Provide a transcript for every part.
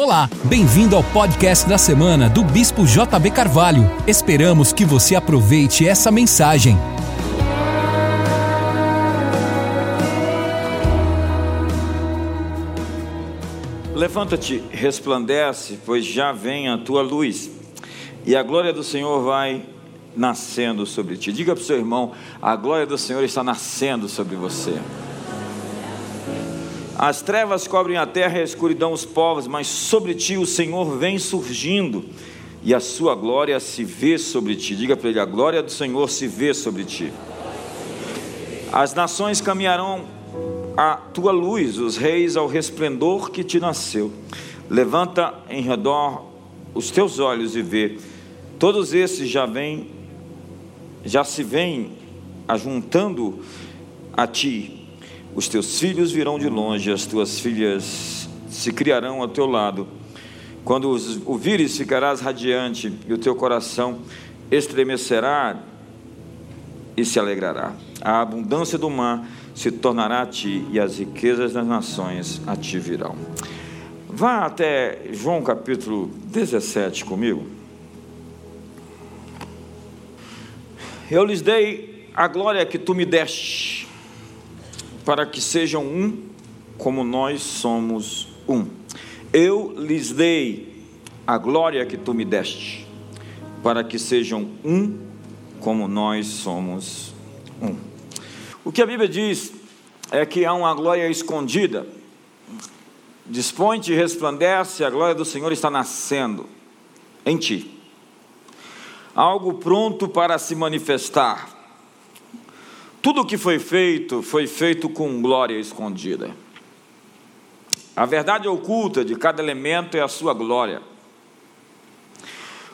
Olá, bem-vindo ao podcast da semana do Bispo JB Carvalho. Esperamos que você aproveite essa mensagem. Levanta-te, resplandece, pois já vem a tua luz, e a glória do Senhor vai nascendo sobre ti. Diga para o seu irmão: a glória do Senhor está nascendo sobre você. As trevas cobrem a terra e a escuridão os povos, mas sobre ti o Senhor vem surgindo, e a sua glória se vê sobre ti. Diga para ele: a glória do Senhor se vê sobre ti. As nações caminharão a tua luz, os reis ao resplendor que te nasceu. Levanta em redor os teus olhos e vê. Todos esses já vêm, já se vêm ajuntando a ti. Os teus filhos virão de longe, as tuas filhas se criarão ao teu lado. Quando os ouvires, ficarás radiante, e o teu coração estremecerá e se alegrará. A abundância do mar se tornará a ti, e as riquezas das nações a ti virão. Vá até João capítulo 17 comigo. Eu lhes dei a glória que tu me deste, para que sejam um, como nós somos um. Eu lhes dei a glória que tu me deste, para que sejam um, como nós somos um. O que a Bíblia diz é que há uma glória escondida. Dispõe-te e resplandece, a glória do Senhor está nascendo em ti. Algo pronto para se manifestar. Tudo o que foi feito, foi feito com glória escondida. A verdade oculta de cada elemento é a sua glória.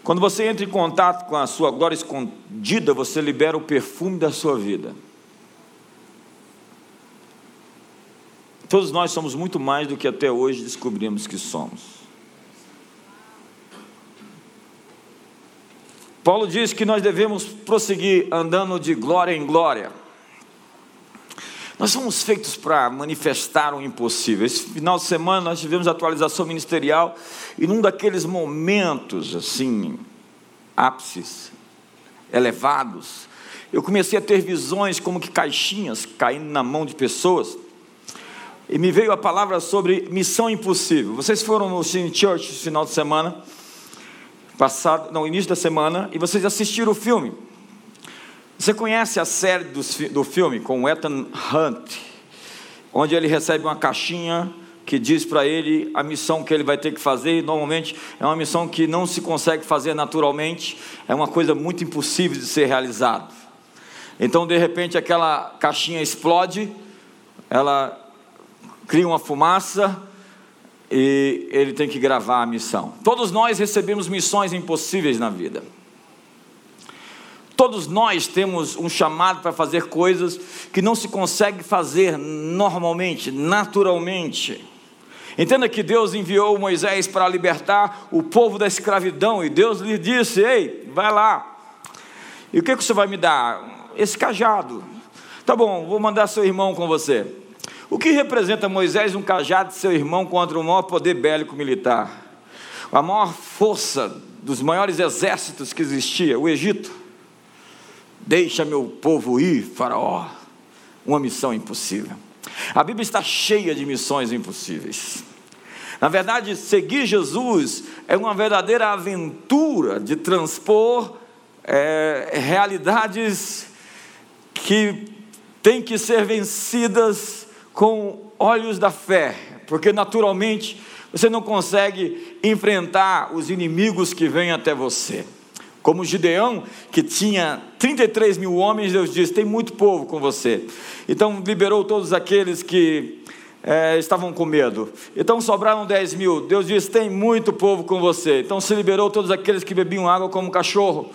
Quando você entra em contato com a sua glória escondida, você libera o perfume da sua vida. Todos nós somos muito mais do que até hoje descobrimos que somos. Paulo diz que nós devemos prosseguir andando de glória em glória. Nós somos feitos para manifestar o impossível. Esse final de semana nós tivemos atualização ministerial e num daqueles momentos assim, ápices, elevados, eu comecei a ter visões como que caixinhas caindo na mão de pessoas e me veio a palavra sobre missão impossível. Vocês foram no Cine Church no final de semana, passado, no início da semana, e vocês assistiram o filme. Você conhece a série do, do filme com Ethan Hunt, onde ele recebe uma caixinha que diz para ele a missão que ele vai ter que fazer, e normalmente é uma missão que não se consegue fazer naturalmente, é uma coisa muito impossível de ser realizada. Então, de repente, aquela caixinha explode, ela cria uma fumaça e ele tem que gravar a missão. Todos nós recebemos missões impossíveis na vida. Todos nós temos um chamado para fazer coisas que não se consegue fazer normalmente, naturalmente. Entenda que Deus enviou Moisés para libertar o povo da escravidão e Deus lhe disse: Ei, vai lá. E o que, que você vai me dar? Esse cajado. Tá bom, vou mandar seu irmão com você. O que representa Moisés um cajado de seu irmão contra o maior poder bélico militar? A maior força dos maiores exércitos que existia, o Egito. Deixa meu povo ir, Faraó. Uma missão impossível. A Bíblia está cheia de missões impossíveis. Na verdade, seguir Jesus é uma verdadeira aventura de transpor é, realidades que têm que ser vencidas com olhos da fé, porque naturalmente você não consegue enfrentar os inimigos que vêm até você. Como Gideão, que tinha 33 mil homens, Deus disse: tem muito povo com você. Então liberou todos aqueles que é, estavam com medo. Então sobraram 10 mil. Deus disse: tem muito povo com você. Então se liberou todos aqueles que bebiam água como cachorro.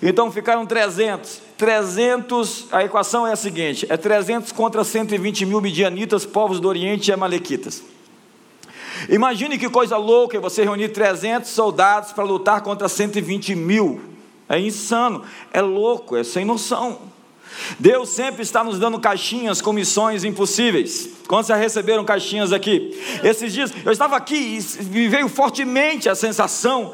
Então ficaram 300. 300, a equação é a seguinte: é 300 contra 120 mil midianitas, povos do Oriente e amalequitas. Imagine que coisa louca é você reunir 300 soldados para lutar contra 120 mil. É insano, é louco, é sem noção. Deus sempre está nos dando caixinhas com missões impossíveis. Quantos já receberam caixinhas aqui? Esses dias eu estava aqui e veio fortemente a sensação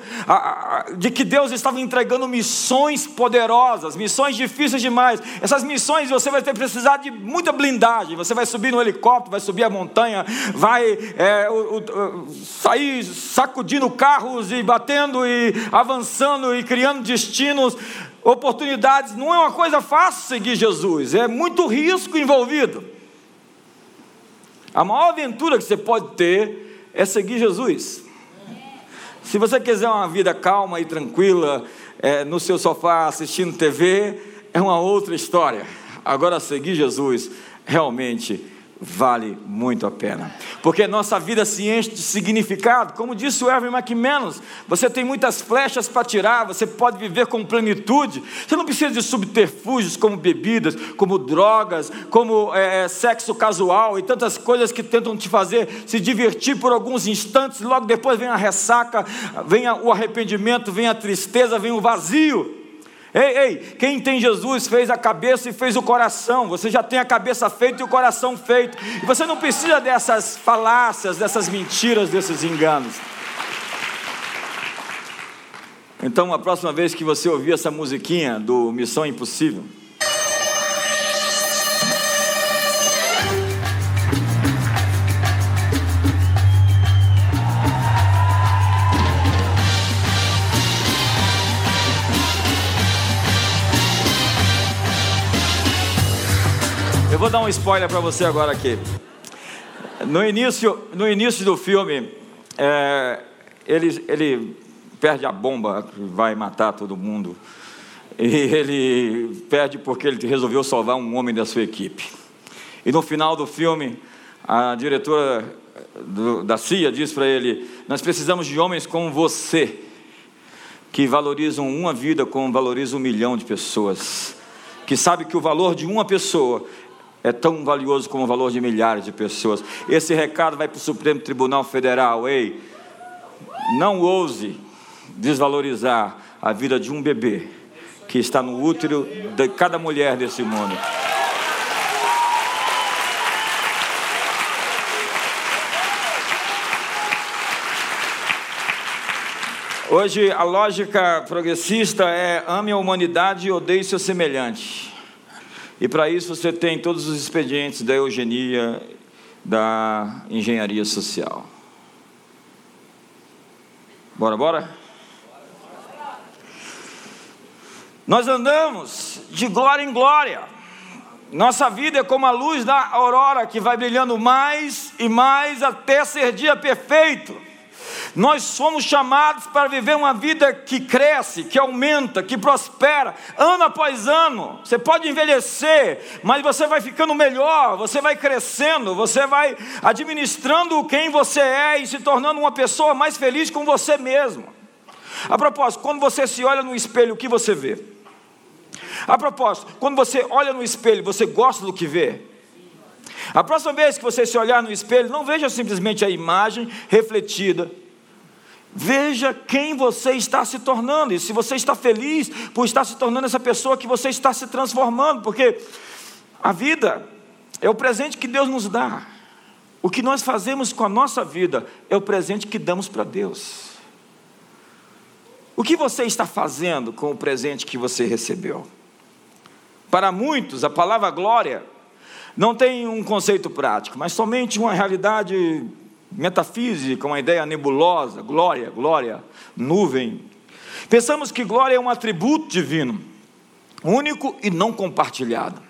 de que Deus estava entregando missões poderosas, missões difíceis demais. Essas missões você vai ter precisar de muita blindagem. Você vai subir no helicóptero, vai subir a montanha, vai é, o, o, sair sacudindo carros e batendo e avançando e criando destinos oportunidades. Não é uma coisa fácil seguir Jesus, é muito risco envolvido. A maior aventura que você pode ter é seguir Jesus. Se você quiser uma vida calma e tranquila, é, no seu sofá assistindo TV, é uma outra história. Agora, seguir Jesus realmente vale muito a pena. Porque nossa vida se enche de significado. Como disse o Erwin McManus, você tem muitas flechas para tirar, você pode viver com plenitude. Você não precisa de subterfúgios como bebidas, como drogas, como é, é, sexo casual e tantas coisas que tentam te fazer se divertir por alguns instantes. Logo depois vem a ressaca, vem o arrependimento, vem a tristeza, vem o vazio. Ei, ei, quem tem Jesus fez a cabeça e fez o coração. Você já tem a cabeça feita e o coração feito. E você não precisa dessas falácias, dessas mentiras, desses enganos. Então, a próxima vez que você ouvir essa musiquinha do Missão Impossível, vou dar um spoiler para você agora aqui. No início, no início do filme, é, ele, ele perde a bomba que vai matar todo mundo. E ele perde porque ele resolveu salvar um homem da sua equipe. E no final do filme, a diretora do, da CIA diz para ele: Nós precisamos de homens como você, que valorizam uma vida como valoriza um milhão de pessoas, que sabe que o valor de uma pessoa é tão valioso como o valor de milhares de pessoas. Esse recado vai para o Supremo Tribunal Federal. Ei, não ouse desvalorizar a vida de um bebê que está no útero de cada mulher desse mundo. Hoje a lógica progressista é ame a humanidade e odeie seu semelhante. E para isso você tem todos os expedientes da eugenia, da engenharia social. Bora, bora? Nós andamos de glória em glória. Nossa vida é como a luz da aurora que vai brilhando mais e mais até ser dia perfeito. Nós somos chamados para viver uma vida que cresce, que aumenta, que prospera, ano após ano. Você pode envelhecer, mas você vai ficando melhor, você vai crescendo, você vai administrando quem você é e se tornando uma pessoa mais feliz com você mesmo. A propósito, quando você se olha no espelho, o que você vê? A propósito, quando você olha no espelho, você gosta do que vê? A próxima vez que você se olhar no espelho, não veja simplesmente a imagem refletida Veja quem você está se tornando, e se você está feliz por estar se tornando essa pessoa que você está se transformando, porque a vida é o presente que Deus nos dá. O que nós fazemos com a nossa vida é o presente que damos para Deus. O que você está fazendo com o presente que você recebeu? Para muitos, a palavra glória não tem um conceito prático, mas somente uma realidade metafísica, uma ideia nebulosa, glória, glória, nuvem. Pensamos que glória é um atributo divino, único e não compartilhado.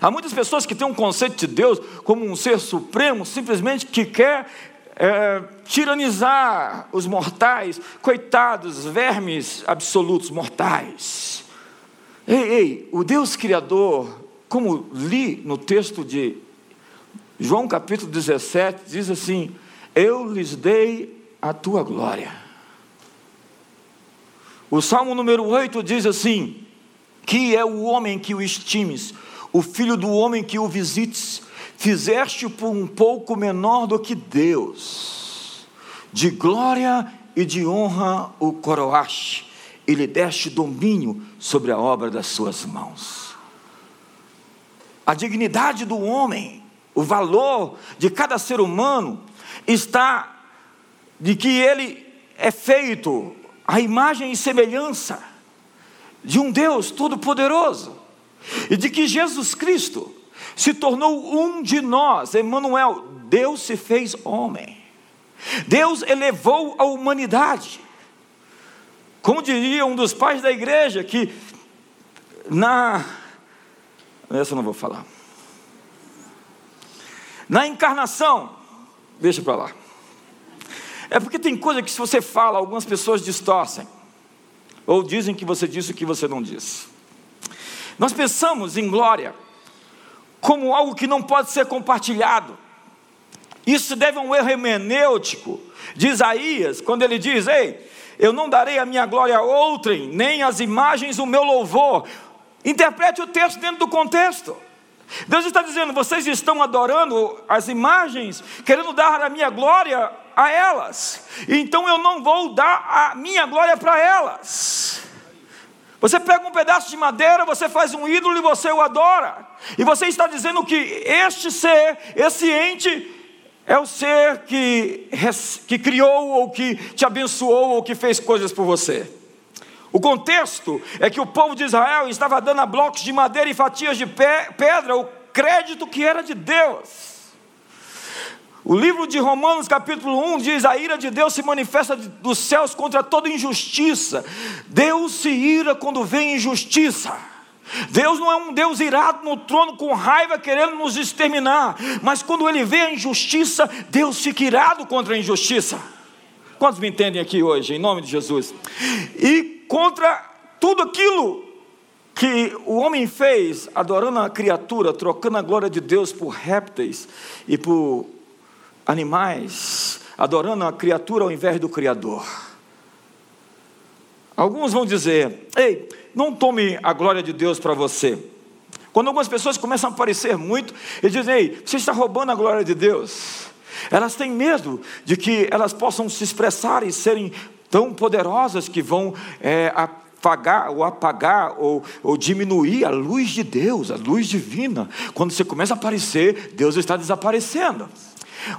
Há muitas pessoas que têm um conceito de Deus como um ser supremo, simplesmente que quer é, tiranizar os mortais, coitados, vermes absolutos mortais. Ei, ei, o Deus Criador, como li no texto de João capítulo 17 diz assim: Eu lhes dei a tua glória. O Salmo número 8 diz assim: Que é o homem que o estimes, o filho do homem que o visites, fizeste por um pouco menor do que Deus, de glória e de honra o coroaste, e lhe deste domínio sobre a obra das suas mãos. A dignidade do homem, o valor de cada ser humano está de que ele é feito à imagem e semelhança de um Deus todo-poderoso e de que Jesus Cristo se tornou um de nós, Emmanuel, Deus se fez homem. Deus elevou a humanidade. Como diria um dos pais da igreja que na essa eu não vou falar. Na encarnação, deixa para lá. É porque tem coisa que se você fala, algumas pessoas distorcem. Ou dizem que você disse o que você não disse. Nós pensamos em glória como algo que não pode ser compartilhado. Isso deve a um erro hermenêutico de Isaías, quando ele diz: Ei, eu não darei a minha glória a outrem, nem as imagens o meu louvor. Interprete o texto dentro do contexto. Deus está dizendo: vocês estão adorando as imagens, querendo dar a minha glória a elas, então eu não vou dar a minha glória para elas. Você pega um pedaço de madeira, você faz um ídolo e você o adora, e você está dizendo que este ser, esse ente, é o ser que, que criou, ou que te abençoou, ou que fez coisas por você. O contexto é que o povo de Israel estava dando a blocos de madeira e fatias de pedra o crédito que era de Deus. O livro de Romanos, capítulo 1, diz: A ira de Deus se manifesta dos céus contra toda injustiça. Deus se ira quando vê injustiça. Deus não é um Deus irado no trono com raiva querendo nos exterminar, mas quando ele vê a injustiça, Deus fica irado contra a injustiça. Quantos me entendem aqui hoje, em nome de Jesus? E contra tudo aquilo que o homem fez, adorando a criatura, trocando a glória de Deus por répteis e por animais, adorando a criatura ao invés do Criador. Alguns vão dizer: ei, não tome a glória de Deus para você. Quando algumas pessoas começam a aparecer muito, eles dizem: ei, você está roubando a glória de Deus. Elas têm medo de que elas possam se expressar e serem tão poderosas que vão é, apagar ou apagar ou, ou diminuir a luz de Deus, a luz divina. Quando você começa a aparecer, Deus está desaparecendo.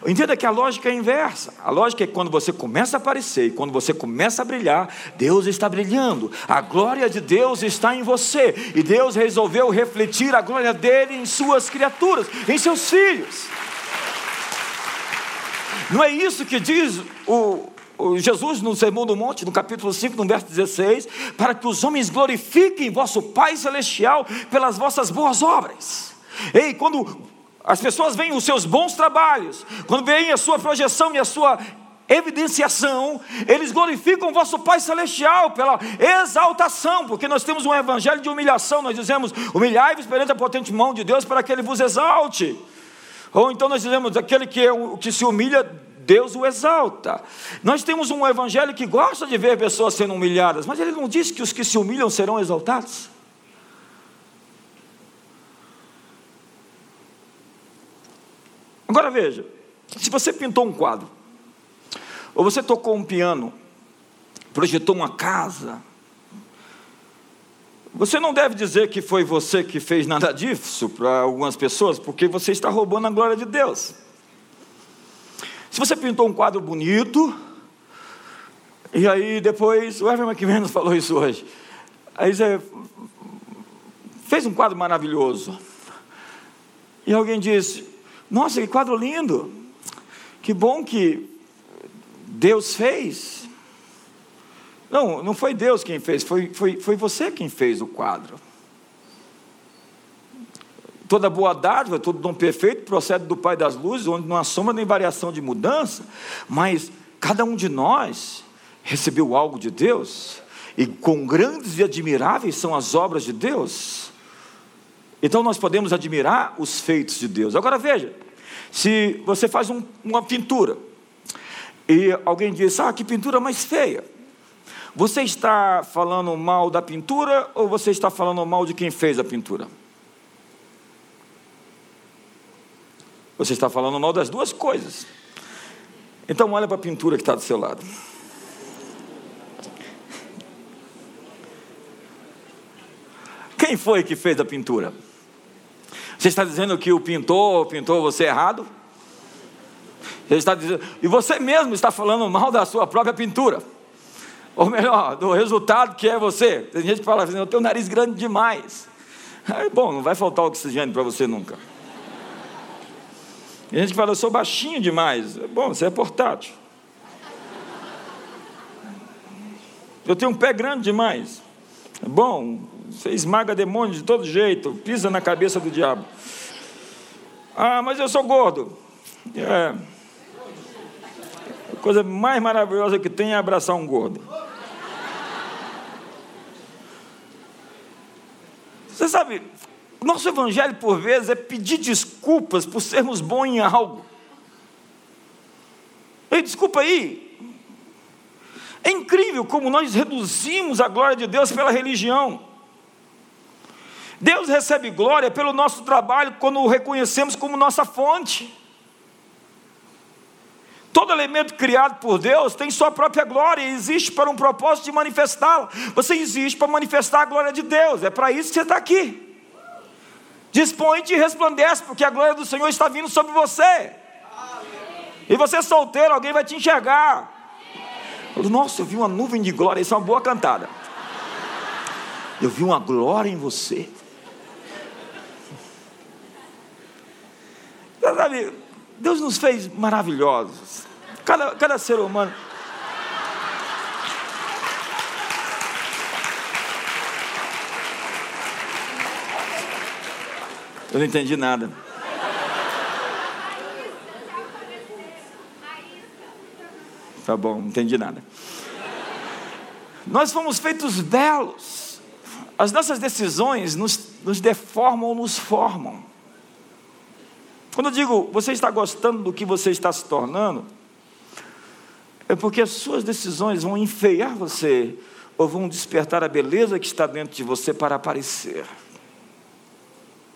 Entenda que a lógica é inversa. A lógica é que quando você começa a aparecer, quando você começa a brilhar, Deus está brilhando. A glória de Deus está em você. E Deus resolveu refletir a glória dele em suas criaturas, em seus filhos. Não é isso que diz o, Jesus no Sermão do Monte, no capítulo 5, no verso 16, para que os homens glorifiquem vosso Pai Celestial pelas vossas boas obras. Ei, quando as pessoas veem os seus bons trabalhos, quando veem a sua projeção e a sua evidenciação, eles glorificam vosso Pai Celestial pela exaltação, porque nós temos um evangelho de humilhação, nós dizemos, humilhai-vos perante a potente mão de Deus para que Ele vos exalte. Ou então nós dizemos, aquele que, é, que se humilha, Deus o exalta. Nós temos um evangelho que gosta de ver pessoas sendo humilhadas, mas ele não diz que os que se humilham serão exaltados. Agora veja, se você pintou um quadro, ou você tocou um piano, projetou uma casa, você não deve dizer que foi você que fez nada disso para algumas pessoas, porque você está roubando a glória de Deus. Se você pintou um quadro bonito, e aí depois, o Evan McMahon falou isso hoje, aí você fez um quadro maravilhoso, e alguém disse, nossa, que quadro lindo! Que bom que Deus fez. Não, não foi Deus quem fez, foi, foi, foi você quem fez o quadro. Toda boa dádiva, todo dom perfeito procede do Pai das luzes, onde não há sombra nem variação de mudança, mas cada um de nós recebeu algo de Deus, e quão grandes e admiráveis são as obras de Deus. Então nós podemos admirar os feitos de Deus. Agora veja, se você faz um, uma pintura e alguém diz, ah, que pintura mais feia. Você está falando mal da pintura ou você está falando mal de quem fez a pintura? Você está falando mal das duas coisas. Então olha para a pintura que está do seu lado. Quem foi que fez a pintura? Você está dizendo que o pintor pintou você errado? Ele está dizendo, e você mesmo está falando mal da sua própria pintura. Ou melhor, do resultado que é você. Tem gente que fala assim, eu tenho um nariz grande demais. É bom, não vai faltar oxigênio para você nunca. Tem gente que fala, eu sou baixinho demais. Bom, você é portátil. Eu tenho um pé grande demais. É bom, você esmaga demônio de todo jeito, pisa na cabeça do diabo. Ah, mas eu sou gordo. É. A coisa mais maravilhosa que tem é abraçar um gordo. Você sabe, nosso evangelho por vezes é pedir desculpas por sermos bons em algo. Ei, desculpa aí. É incrível como nós reduzimos a glória de Deus pela religião. Deus recebe glória pelo nosso trabalho quando o reconhecemos como nossa fonte. Todo elemento criado por Deus tem sua própria glória e existe para um propósito de manifestá-la. Você existe para manifestar a glória de Deus, é para isso que você está aqui. Dispõe e resplandece, porque a glória do Senhor está vindo sobre você. E você solteiro, alguém vai te enxergar. Nossa, eu vi uma nuvem de glória, isso é uma boa cantada. Eu vi uma glória em você. Deus nos fez maravilhosos. Cada, cada ser humano. Eu não entendi nada. Tá bom, não entendi nada. Nós fomos feitos belos. As nossas decisões nos, nos deformam ou nos formam. Quando eu digo você está gostando do que você está se tornando, é porque as suas decisões vão enfeiar você ou vão despertar a beleza que está dentro de você para aparecer.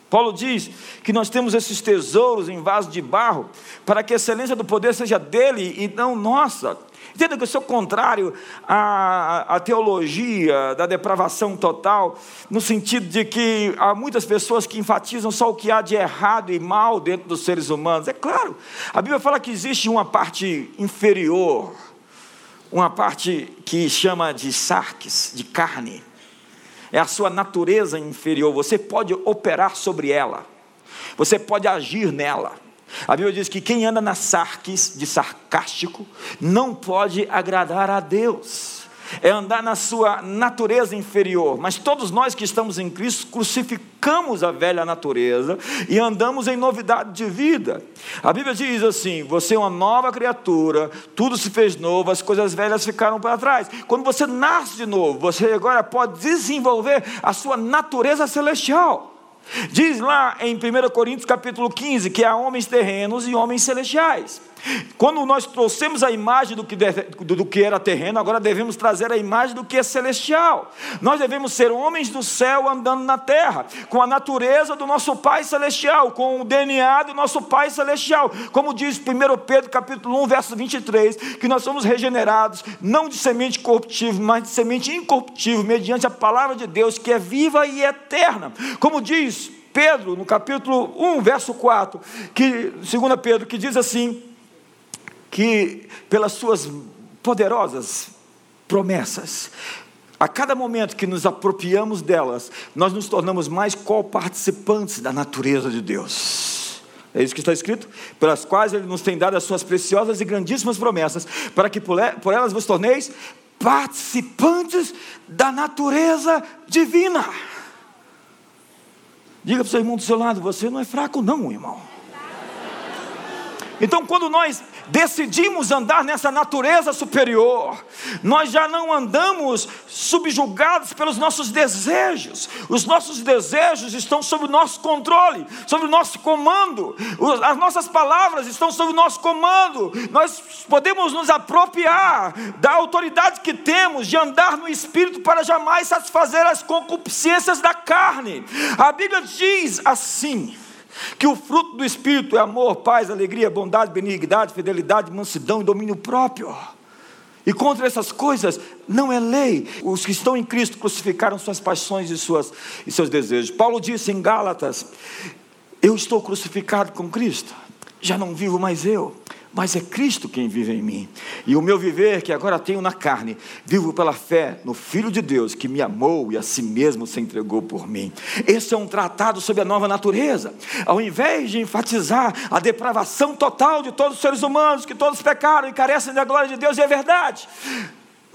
Paulo diz que nós temos esses tesouros em vaso de barro para que a excelência do poder seja dele e não nossa. Entenda que eu sou contrário à, à, teologia da depravação total, no sentido de que há muitas pessoas que enfatizam só o que há de errado e mal dentro dos seres humanos. É claro, a Bíblia fala que existe uma parte inferior, uma parte que chama de sarques, de carne. É a sua natureza inferior, você pode operar sobre ela, você pode agir nela. A Bíblia diz que quem anda na sarques, de sarcástico, não pode agradar a Deus. É andar na sua natureza inferior, mas todos nós que estamos em Cristo crucificamos a velha natureza e andamos em novidade de vida. A Bíblia diz assim: você é uma nova criatura, tudo se fez novo, as coisas velhas ficaram para trás. Quando você nasce de novo, você agora pode desenvolver a sua natureza celestial. Diz lá em 1 Coríntios capítulo 15 que há homens terrenos e homens celestiais. Quando nós trouxemos a imagem do que, do que era terreno, agora devemos trazer a imagem do que é celestial. Nós devemos ser homens do céu andando na terra, com a natureza do nosso Pai Celestial, com o DNA do nosso Pai Celestial. Como diz 1 Pedro capítulo 1, verso 23, que nós somos regenerados, não de semente corruptível, mas de semente incorruptível, mediante a palavra de Deus, que é viva e eterna. Como diz Pedro, no capítulo 1, verso 4, que, 2 Pedro, que diz assim: que pelas suas poderosas promessas, a cada momento que nos apropriamos delas, nós nos tornamos mais co-participantes da natureza de Deus. É isso que está escrito? Pelas quais Ele nos tem dado as suas preciosas e grandíssimas promessas, para que por elas vos torneis participantes da natureza divina. Diga para o seu irmão do seu lado: você não é fraco, não, irmão. Então, quando nós decidimos andar nessa natureza superior, nós já não andamos subjugados pelos nossos desejos, os nossos desejos estão sob o nosso controle, sob o nosso comando, as nossas palavras estão sob o nosso comando, nós podemos nos apropriar da autoridade que temos de andar no espírito para jamais satisfazer as concupiscências da carne. A Bíblia diz assim que o fruto do Espírito é amor, paz, alegria, bondade, benignidade, fidelidade, mansidão e domínio próprio. E contra essas coisas não é lei. Os que estão em Cristo crucificaram suas paixões e, suas, e seus desejos. Paulo disse em Gálatas, Eu estou crucificado com Cristo, já não vivo mais eu, mas é Cristo quem vive em mim. E o meu viver, que agora tenho na carne, vivo pela fé no Filho de Deus, que me amou e a si mesmo se entregou por mim. Esse é um tratado sobre a nova natureza. Ao invés de enfatizar a depravação total de todos os seres humanos, que todos pecaram e carecem da glória de Deus, e é verdade.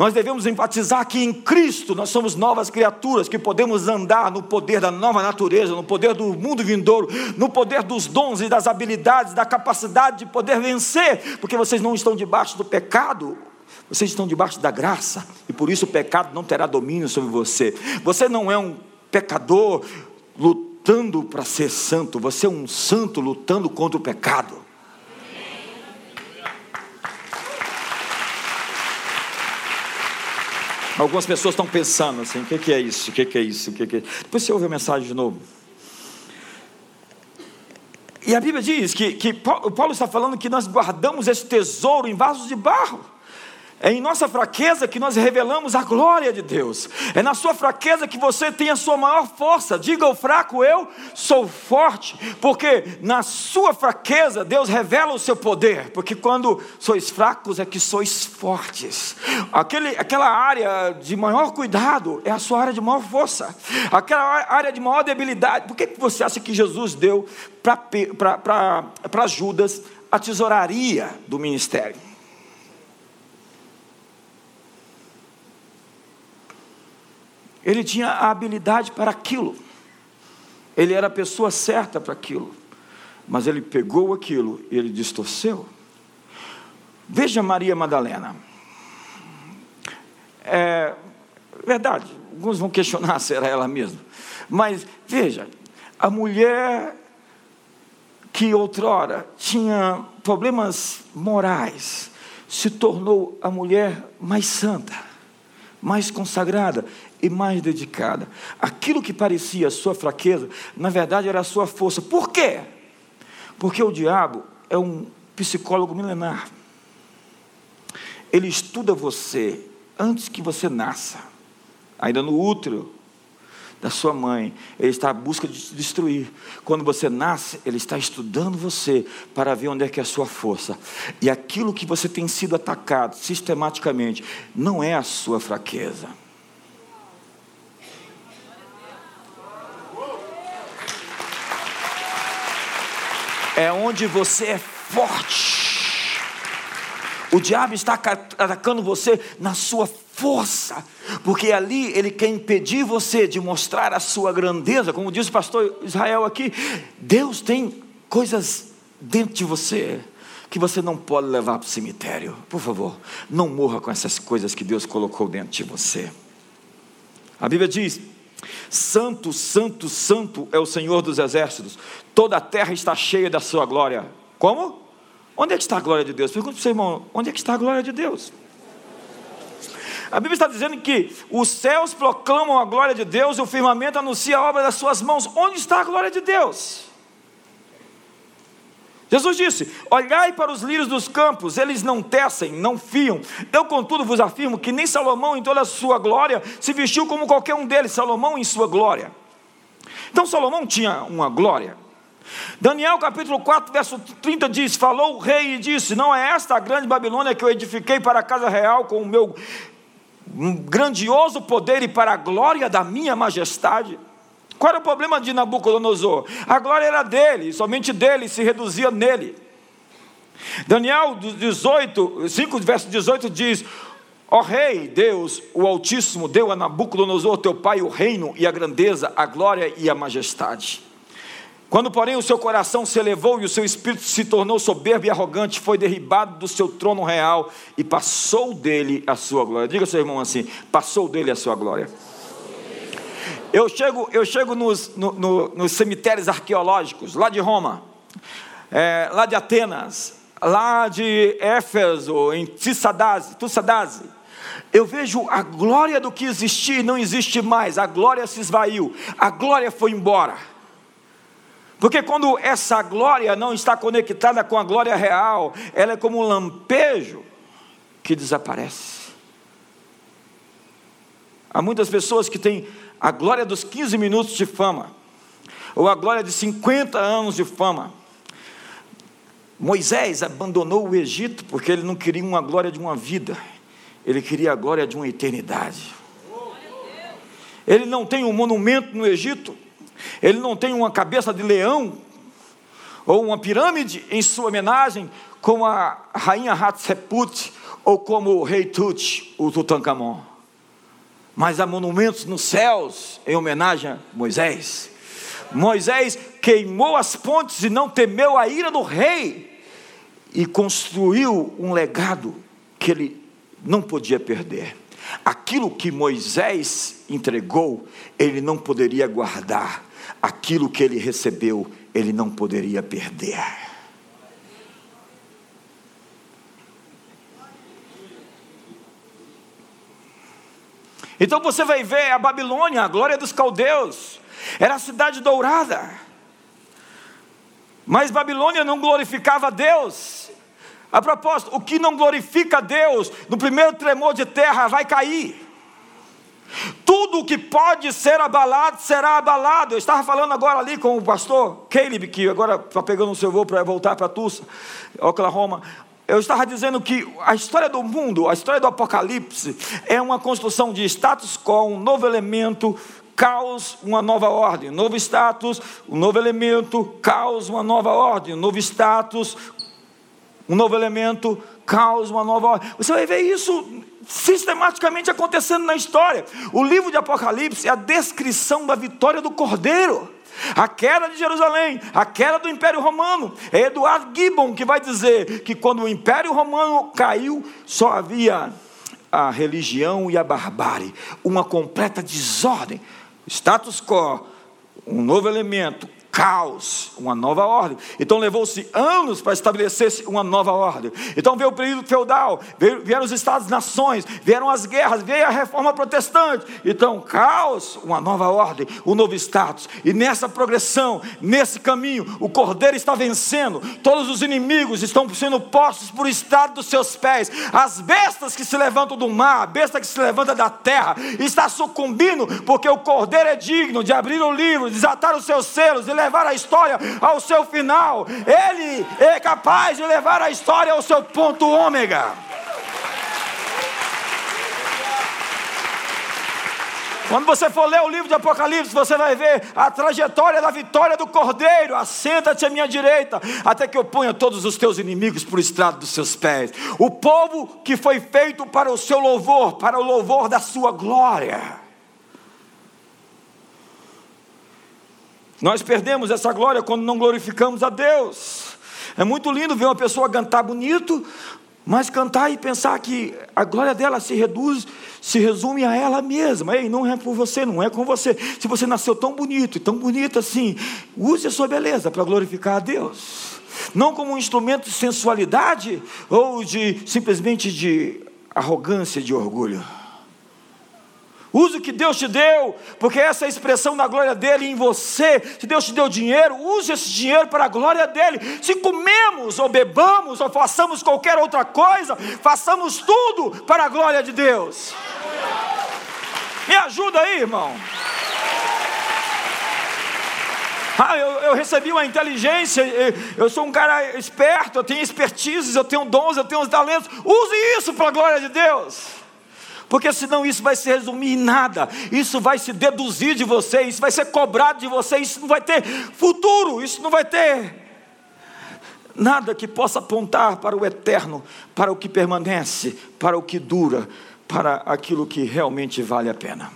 Nós devemos enfatizar que em Cristo nós somos novas criaturas, que podemos andar no poder da nova natureza, no poder do mundo vindouro, no poder dos dons e das habilidades, da capacidade de poder vencer, porque vocês não estão debaixo do pecado, vocês estão debaixo da graça, e por isso o pecado não terá domínio sobre você. Você não é um pecador lutando para ser santo, você é um santo lutando contra o pecado. Algumas pessoas estão pensando assim: o que, que é isso? O que, que é isso? O que, que é... Depois você ouve a mensagem de novo. E a Bíblia diz que, que Paulo está falando que nós guardamos esse tesouro em vasos de barro. É em nossa fraqueza que nós revelamos a glória de Deus. É na sua fraqueza que você tem a sua maior força. Diga ao fraco, eu sou forte. Porque na sua fraqueza Deus revela o seu poder. Porque quando sois fracos é que sois fortes. Aquele, aquela área de maior cuidado é a sua área de maior força. Aquela área de maior debilidade. Por que você acha que Jesus deu para Judas a tesouraria do ministério? Ele tinha a habilidade para aquilo. Ele era a pessoa certa para aquilo. Mas ele pegou aquilo e ele distorceu. Veja Maria Madalena. É verdade, alguns vão questionar se era ela mesma. Mas veja, a mulher que outrora tinha problemas morais se tornou a mulher mais santa, mais consagrada e mais dedicada. Aquilo que parecia sua fraqueza, na verdade era sua força. Por quê? Porque o diabo é um psicólogo milenar. Ele estuda você antes que você nasça, ainda no útero da sua mãe. Ele está à busca de te destruir. Quando você nasce, ele está estudando você para ver onde é que é a sua força. E aquilo que você tem sido atacado sistematicamente não é a sua fraqueza é onde você é forte. O diabo está atacando você na sua porque ali ele quer impedir você de mostrar a sua grandeza, como diz o pastor Israel aqui. Deus tem coisas dentro de você que você não pode levar para o cemitério. Por favor, não morra com essas coisas que Deus colocou dentro de você. A Bíblia diz Santo, santo, santo é o Senhor dos exércitos. Toda a terra está cheia da sua glória. Como? Onde é que está a glória de Deus? Pergunta para o seu irmão, onde é que está a glória de Deus? A Bíblia está dizendo que os céus proclamam a glória de Deus e o firmamento anuncia a obra das suas mãos. Onde está a glória de Deus? Jesus disse: Olhai para os lírios dos campos, eles não tecem, não fiam. Eu, contudo, vos afirmo que nem Salomão, em toda a sua glória, se vestiu como qualquer um deles, Salomão em sua glória. Então, Salomão tinha uma glória. Daniel capítulo 4, verso 30 diz: Falou o rei e disse: Não é esta a grande Babilônia que eu edifiquei para a casa real com o meu grandioso poder e para a glória da minha majestade? Qual era o problema de Nabucodonosor? A glória era dele, somente dele se reduzia nele. Daniel 18, 5, verso 18 diz: Ó rei, Deus, o Altíssimo, deu a Nabucodonosor, teu pai, o reino e a grandeza, a glória e a majestade. Quando, porém, o seu coração se elevou e o seu espírito se tornou soberbo e arrogante, foi derribado do seu trono real e passou dele a sua glória. Diga ao seu irmão assim: passou dele a sua glória. Eu chego, eu chego nos, no, no, nos cemitérios arqueológicos, lá de Roma, é, lá de Atenas, lá de Éfeso, em Tissadase, eu vejo a glória do que existia e não existe mais, a glória se esvaiu, a glória foi embora. Porque quando essa glória não está conectada com a glória real, ela é como um lampejo que desaparece. Há muitas pessoas que têm a glória dos 15 minutos de fama. ou a glória de 50 anos de fama. Moisés abandonou o Egito porque ele não queria uma glória de uma vida, ele queria a glória de uma eternidade. Ele não tem um monumento no Egito, ele não tem uma cabeça de leão ou uma pirâmide em sua homenagem, como a rainha Hatshepsut ou como o rei Tut, o Tutankhamon. Mas há monumentos nos céus em homenagem a Moisés. Moisés queimou as pontes e não temeu a ira do rei e construiu um legado que ele não podia perder. Aquilo que Moisés entregou, ele não poderia guardar. Aquilo que ele recebeu, ele não poderia perder. Então você vai ver a Babilônia, a glória dos caldeus, era a cidade dourada. Mas Babilônia não glorificava a Deus. A propósito, o que não glorifica a Deus, no primeiro tremor de terra vai cair. Tudo o que pode ser abalado será abalado. Eu estava falando agora ali com o pastor Caleb, que agora está pegando o seu voo para voltar para Tulsa, Oklahoma. Eu estava dizendo que a história do mundo, a história do Apocalipse, é uma construção de status quo, um novo elemento, caos, uma nova ordem, novo status, um novo elemento, caos, uma nova ordem, novo status, um novo elemento, caos, uma nova ordem. Você vai ver isso sistematicamente acontecendo na história. O livro de Apocalipse é a descrição da vitória do Cordeiro. A queda de Jerusalém, a queda do Império Romano. É Eduardo Gibbon que vai dizer que quando o Império Romano caiu, só havia a religião e a barbárie, uma completa desordem status quo, um novo elemento, caos, uma nova ordem. Então levou-se anos para estabelecer uma nova ordem. Então veio o período feudal, vieram os Estados-nações, vieram as guerras, veio a reforma protestante. Então, caos, uma nova ordem, um novo status. E nessa progressão, nesse caminho, o cordeiro está vencendo, todos os inimigos estão sendo postos por estado dos seus pés. As bestas que se levantam do mar, a besta que se levanta da terra, está sucumbindo, porque o cordeiro é digno de abrir o livro, desatar os seus selos e levar a história ao seu final. Ele é capaz de levar a história ao seu ponto ômega. Quando você for ler o livro de Apocalipse, você vai ver a trajetória da vitória do Cordeiro. Assenta-te à minha direita, até que eu ponha todos os teus inimigos por estrado dos seus pés. O povo que foi feito para o seu louvor, para o louvor da sua glória. Nós perdemos essa glória quando não glorificamos a Deus. É muito lindo ver uma pessoa cantar bonito, mas cantar e pensar que a glória dela se reduz, se resume a ela mesma. Ei, não é por você, não é com você. Se você nasceu tão bonito e tão bonito assim, use a sua beleza para glorificar a Deus. Não como um instrumento de sensualidade ou de simplesmente de arrogância, de orgulho. Use o que Deus te deu, porque essa é a expressão da glória dele em você. Se Deus te deu dinheiro, use esse dinheiro para a glória dele. Se comemos, ou bebamos, ou façamos qualquer outra coisa, façamos tudo para a glória de Deus. Me ajuda aí, irmão. Ah, eu, eu, recebi uma inteligência, eu sou um cara esperto, eu tenho expertises, eu tenho dons, eu tenho os talentos. Use isso para a glória de Deus porque senão isso vai se resumir em nada, isso vai se deduzir de você, isso vai ser cobrado de você, isso não vai ter futuro, isso não vai ter nada que possa apontar para o eterno, para o que permanece, para o que dura, para aquilo que realmente vale a pena.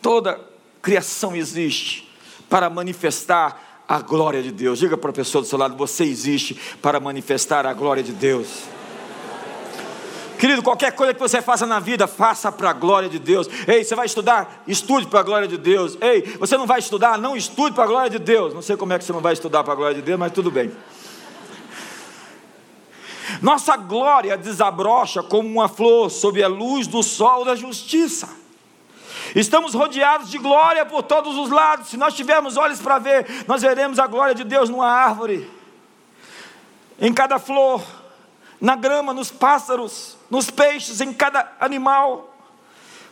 Toda criação existe para manifestar a glória de Deus. Diga para a pessoa do seu lado: você existe para manifestar a glória de Deus. Querido, qualquer coisa que você faça na vida, faça para a glória de Deus. Ei, você vai estudar? Estude para a glória de Deus. Ei, você não vai estudar? Não estude para a glória de Deus. Não sei como é que você não vai estudar para a glória de Deus, mas tudo bem. Nossa glória desabrocha como uma flor sob a luz do sol da justiça. Estamos rodeados de glória por todos os lados. Se nós tivermos olhos para ver, nós veremos a glória de Deus numa árvore, em cada flor, na grama, nos pássaros, nos peixes, em cada animal.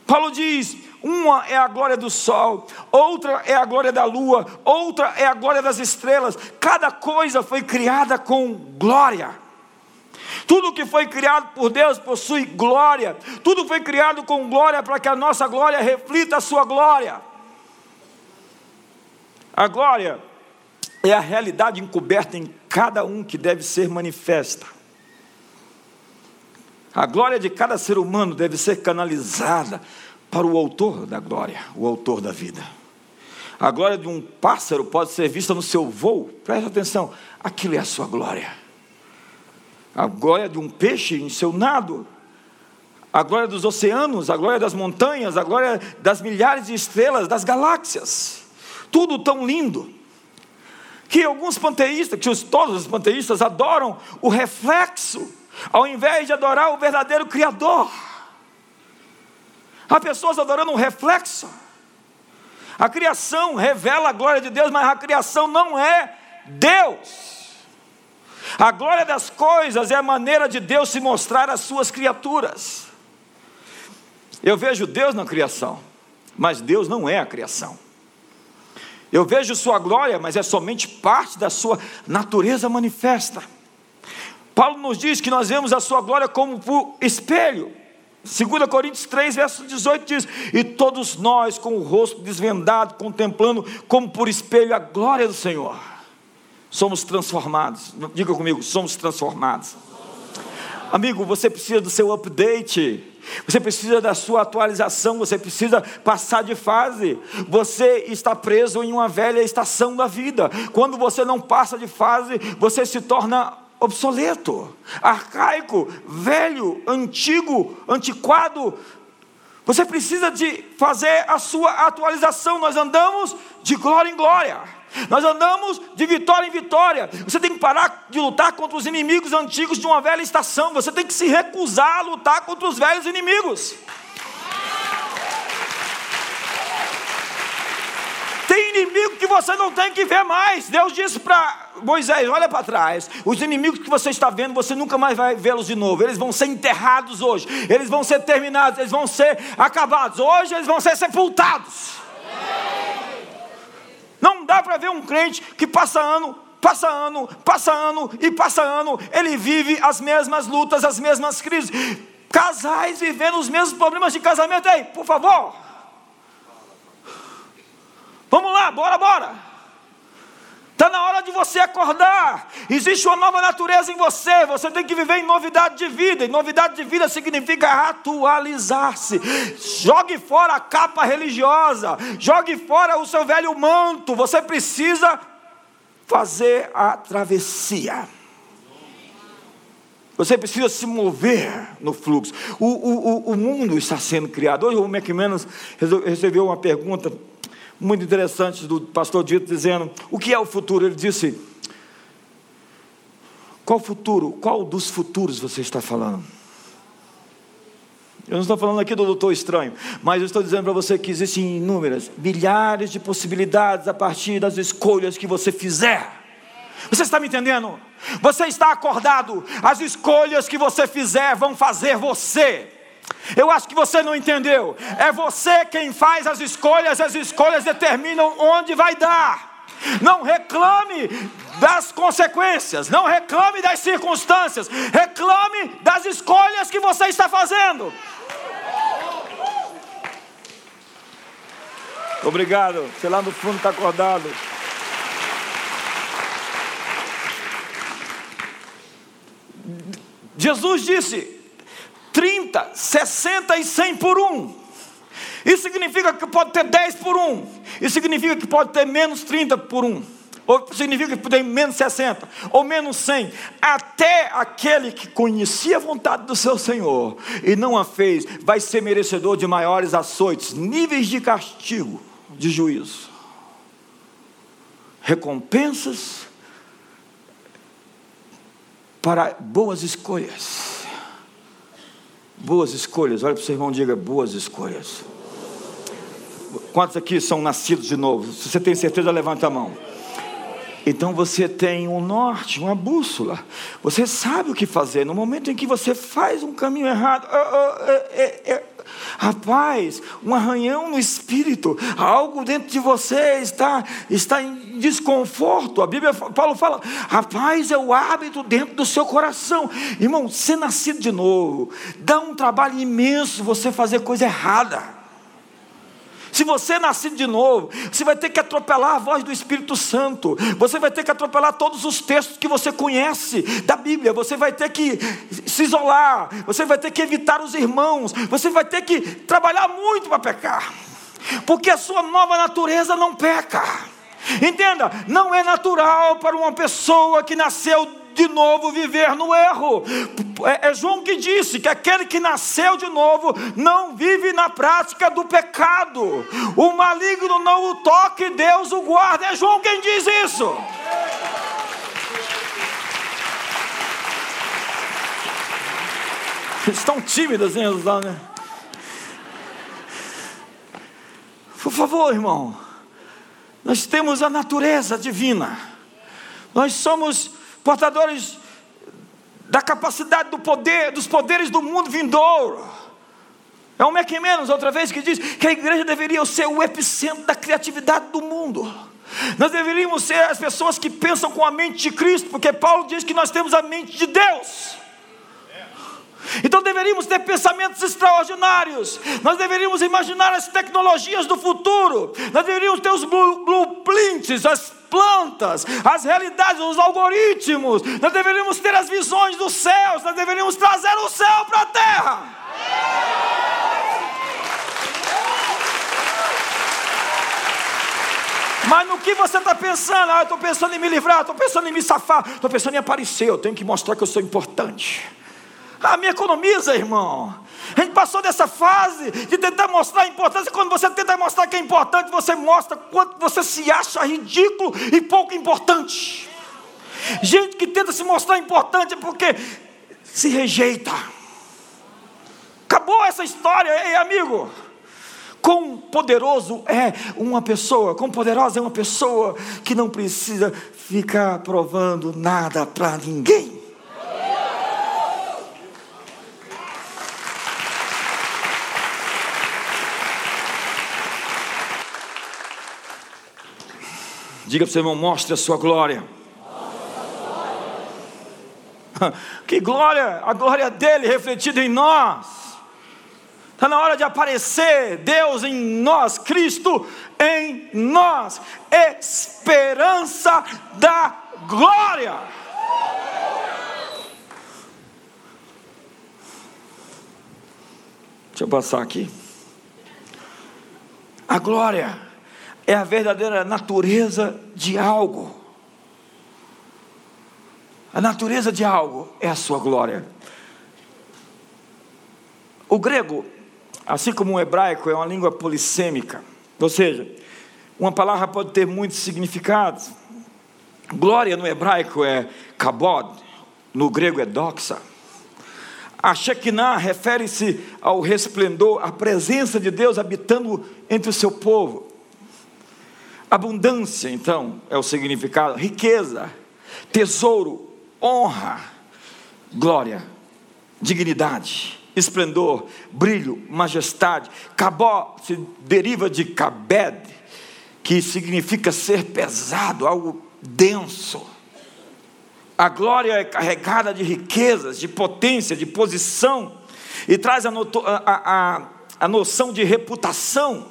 Paulo diz: uma é a glória do sol, outra é a glória da lua, outra é a glória das estrelas. Cada coisa foi criada com glória. Tudo que foi criado por Deus possui glória. Tudo foi criado com glória para que a nossa glória reflita a sua glória. A glória é a realidade encoberta em cada um que deve ser manifesta. A glória de cada ser humano deve ser canalizada para o autor da glória, o autor da vida. A glória de um pássaro pode ser vista no seu voo, preste atenção, aquilo é a sua glória. A glória de um peixe em seu nado, a glória dos oceanos, a glória das montanhas, a glória das milhares de estrelas, das galáxias, tudo tão lindo que alguns panteístas, que todos os panteístas adoram o reflexo, ao invés de adorar o verdadeiro Criador. Há pessoas adorando um reflexo. A criação revela a glória de Deus, mas a criação não é Deus. A glória das coisas é a maneira de Deus se mostrar às suas criaturas. Eu vejo Deus na criação, mas Deus não é a criação. Eu vejo Sua glória, mas é somente parte da Sua natureza manifesta. Paulo nos diz que nós vemos a Sua glória como por espelho. 2 Coríntios 3, verso 18 diz: E todos nós, com o rosto desvendado, contemplando como por espelho a glória do Senhor, somos transformados. Diga comigo: somos transformados. Amigo, você precisa do seu update. Você precisa da sua atualização, você precisa passar de fase. Você está preso em uma velha estação da vida. Quando você não passa de fase, você se torna obsoleto, arcaico, velho, antigo, antiquado. Você precisa de fazer a sua atualização. Nós andamos de glória em glória. Nós andamos de vitória em vitória. Você tem que parar de lutar contra os inimigos antigos de uma velha estação. Você tem que se recusar a lutar contra os velhos inimigos. Tem inimigo que você não tem que ver mais. Deus disse para Moisés: olha para trás. Os inimigos que você está vendo, você nunca mais vai vê-los de novo. Eles vão ser enterrados hoje. Eles vão ser terminados. Eles vão ser acabados. Hoje eles vão ser sepultados. Não dá para ver um crente que passa ano, passa ano, passa ano e passa ano, ele vive as mesmas lutas, as mesmas crises. Casais vivendo os mesmos problemas de casamento. Ei, por favor. Vamos lá, bora, bora. Está na hora de você acordar. Existe uma nova natureza em você. Você tem que viver em novidade de vida. E novidade de vida significa atualizar-se. Jogue fora a capa religiosa. Jogue fora o seu velho manto. Você precisa fazer a travessia. Você precisa se mover no fluxo. O, o, o mundo está sendo criado. Hoje o McManus recebeu uma pergunta muito interessantes do pastor Dito dizendo: o que é o futuro? Ele disse: qual futuro? Qual dos futuros você está falando? Eu não estou falando aqui do doutor estranho, mas eu estou dizendo para você que existem inúmeras, milhares de possibilidades a partir das escolhas que você fizer. Você está me entendendo? Você está acordado, as escolhas que você fizer vão fazer você. Eu acho que você não entendeu. É você quem faz as escolhas, as escolhas determinam onde vai dar. Não reclame das consequências, não reclame das circunstâncias, reclame das escolhas que você está fazendo. Obrigado, você lá no fundo está acordado. Jesus disse: 30, 60 e 100 por um. Isso significa que pode ter 10 por um. Isso significa que pode ter menos 30 por um. Ou significa que ter menos 60, ou menos 100. Até aquele que conhecia a vontade do seu Senhor e não a fez, vai ser merecedor de maiores açoites, níveis de castigo, de juízo. Recompensas para boas escolhas. Boas escolhas. Olha para o seu irmão e diga: boas escolhas. Quantos aqui são nascidos de novo? Se você tem certeza, levanta a mão. Então você tem um norte, uma bússola. Você sabe o que fazer. No momento em que você faz um caminho errado, uh, Rapaz, um arranhão no espírito, algo dentro de você está, está em desconforto. A Bíblia, Paulo fala, rapaz, é o hábito dentro do seu coração. Irmão, ser nascido de novo, dá um trabalho imenso você fazer coisa errada. Se você é nascido de novo, você vai ter que atropelar a voz do Espírito Santo. Você vai ter que atropelar todos os textos que você conhece da Bíblia. Você vai ter que se isolar. Você vai ter que evitar os irmãos. Você vai ter que trabalhar muito para pecar. Porque a sua nova natureza não peca. Entenda, não é natural para uma pessoa que nasceu de novo viver no erro. É, é, João que disse que aquele que nasceu de novo não vive na prática do pecado. O maligno não o toque, Deus o guarda. É João quem diz isso. Estão tímidas, hein, né? Por favor, irmão. Nós temos a natureza divina. Nós somos portadores da capacidade do poder, dos poderes do mundo vindouro. É o Menos, outra vez, que diz que a igreja deveria ser o epicentro da criatividade do mundo. Nós deveríamos ser as pessoas que pensam com a mente de Cristo, porque Paulo diz que nós temos a mente de Deus. Então deveríamos ter pensamentos extraordinários, nós deveríamos imaginar as tecnologias do futuro, nós deveríamos ter os blueprints, as plantas, as realidades, os algoritmos, nós deveríamos ter as visões dos céus, nós deveríamos trazer o céu para a terra. Mas no que você está pensando? Ah, eu estou pensando em me livrar, estou pensando em me safar, estou pensando em aparecer, eu tenho que mostrar que eu sou importante. Ah, me economiza, irmão. A gente passou dessa fase de tentar mostrar a importância. Quando você tenta mostrar que é importante, você mostra quanto você se acha ridículo e pouco importante. Gente que tenta se mostrar importante é porque se rejeita. Acabou essa história, ei amigo. Quão poderoso é uma pessoa, quão poderosa é uma pessoa que não precisa ficar provando nada para ninguém. Diga para o seu irmão: mostre a sua glória. Que glória, a glória dele refletida em nós. Está na hora de aparecer Deus em nós, Cristo em nós, esperança da glória. Deixa eu passar aqui. A glória é a verdadeira natureza de algo. A natureza de algo é a sua glória. O grego, assim como o hebraico, é uma língua polissêmica, ou seja, uma palavra pode ter muitos significados. Glória no hebraico é kabod, no grego é doxa. A Shekinah refere-se ao resplendor, à presença de Deus habitando entre o seu povo. Abundância, então, é o significado. Riqueza, tesouro, honra, glória, dignidade, esplendor, brilho, majestade. Cabó se deriva de kabed, que significa ser pesado, algo denso. A glória é carregada de riquezas, de potência, de posição, e traz a, a, a, a noção de reputação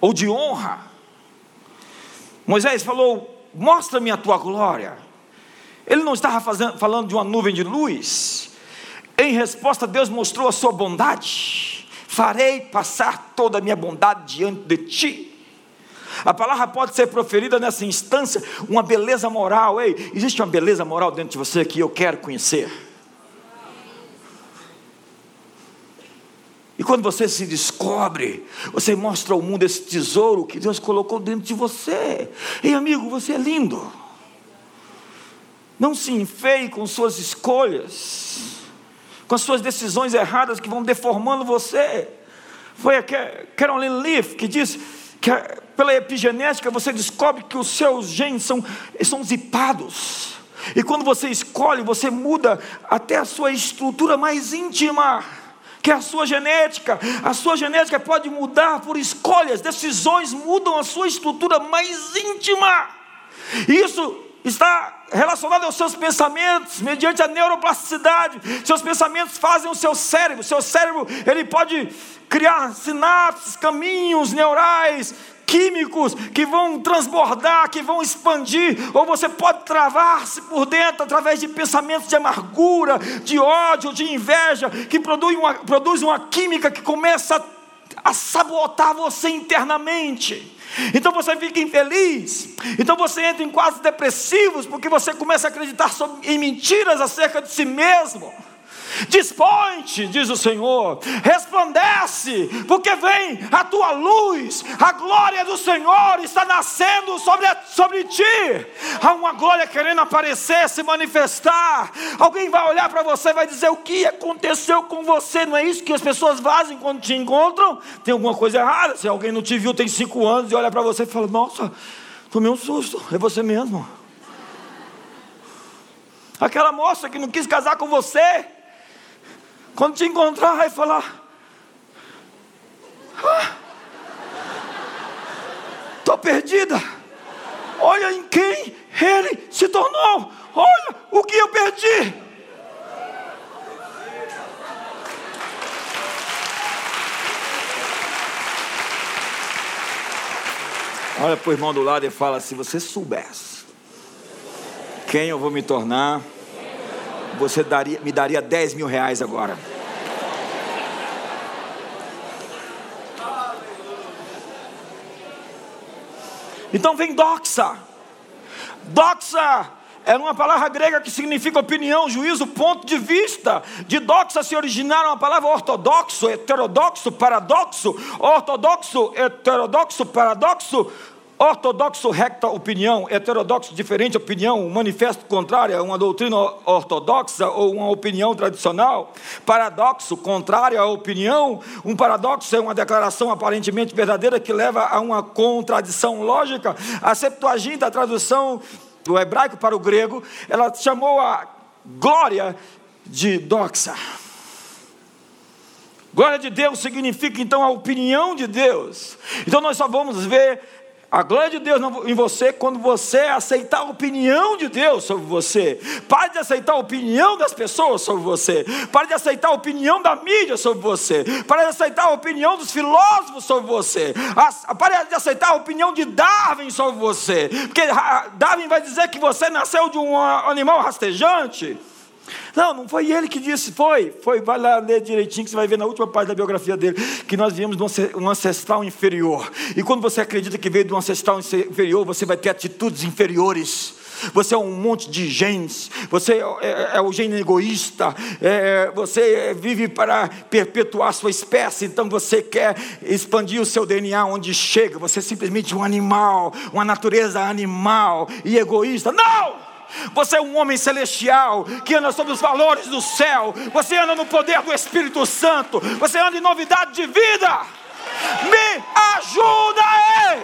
ou de honra. Moisés falou: Mostra-me a tua glória. Ele não estava fazendo, falando de uma nuvem de luz. Em resposta, Deus mostrou a sua bondade. Farei passar toda a minha bondade diante de ti. A palavra pode ser proferida nessa instância, uma beleza moral. Ei, existe uma beleza moral dentro de você que eu quero conhecer. E quando você se descobre, você mostra ao mundo esse tesouro que Deus colocou dentro de você. Ei, amigo, você é lindo. Não se enfeie com suas escolhas, com as suas decisões erradas que vão deformando você. Foi a Carolyn Leaf que diz que pela epigenética você descobre que os seus genes são, são zipados. E quando você escolhe, você muda até a sua estrutura mais íntima. Que é a sua genética. A sua genética pode mudar por escolhas, decisões mudam a sua estrutura mais íntima. Isso está relacionado aos seus pensamentos, mediante a neuroplasticidade. Seus pensamentos fazem o seu cérebro. Seu cérebro, ele pode criar sinapses, caminhos neurais, químicos que vão transbordar, que vão expandir, ou você pode travar-se por dentro através de pensamentos de amargura, de ódio, de inveja, que produzem uma, produz uma química que começa a, a sabotar você internamente. Então você fica infeliz, então você entra em quadros depressivos, porque você começa a acreditar em mentiras acerca de si mesmo. Dispõe-te, diz o Senhor, resplandece, porque vem a tua luz, a glória do Senhor está nascendo sobre, sobre ti. Há uma glória querendo aparecer, se manifestar. Alguém vai olhar para você e vai dizer: O que aconteceu com você? Não é isso que as pessoas fazem quando te encontram? Tem alguma coisa errada. Se alguém não te viu, tem cinco anos e olha para você e fala: Nossa, tomei um susto, é você mesmo. Aquela moça que não quis casar com você, quando te encontrar, vai falar: ah, perdida. Olha em quem ele se tornou. Olha o que eu perdi. Olha para o irmão do lado e fala: se você soubesse quem eu vou me tornar, você daria, me daria 10 mil reais agora. Então vem doxa. Doxa é uma palavra grega que significa opinião, juízo, ponto de vista. De doxa se originaram a palavra ortodoxo, heterodoxo, paradoxo, ortodoxo, heterodoxo, paradoxo, Ortodoxo, recta opinião, heterodoxo, diferente opinião, manifesto contrário a uma doutrina ortodoxa ou uma opinião tradicional. Paradoxo, contrário à opinião. Um paradoxo é uma declaração aparentemente verdadeira que leva a uma contradição lógica. A Septuaginta, a tradução do hebraico para o grego, ela chamou a glória de doxa. Glória de Deus significa então a opinião de Deus. Então nós só vamos ver a glória de Deus em você quando você aceitar a opinião de Deus sobre você. Pare de aceitar a opinião das pessoas sobre você. Pare de aceitar a opinião da mídia sobre você. Pare de aceitar a opinião dos filósofos sobre você. Pare de aceitar a opinião de Darwin sobre você. Porque Darwin vai dizer que você nasceu de um animal rastejante. Não, não foi ele que disse, foi. Foi, vai lá ler direitinho que você vai ver na última parte da biografia dele que nós viemos de um ancestral inferior. E quando você acredita que veio de um ancestral inferior, você vai ter atitudes inferiores. Você é um monte de genes, você é, é, é o gene egoísta, é, você vive para perpetuar sua espécie, então você quer expandir o seu DNA onde chega, você é simplesmente um animal, uma natureza animal e egoísta. Não! Você é um homem celestial que anda sobre os valores do céu. Você anda no poder do Espírito Santo. Você anda em novidade de vida. Me ajuda aí.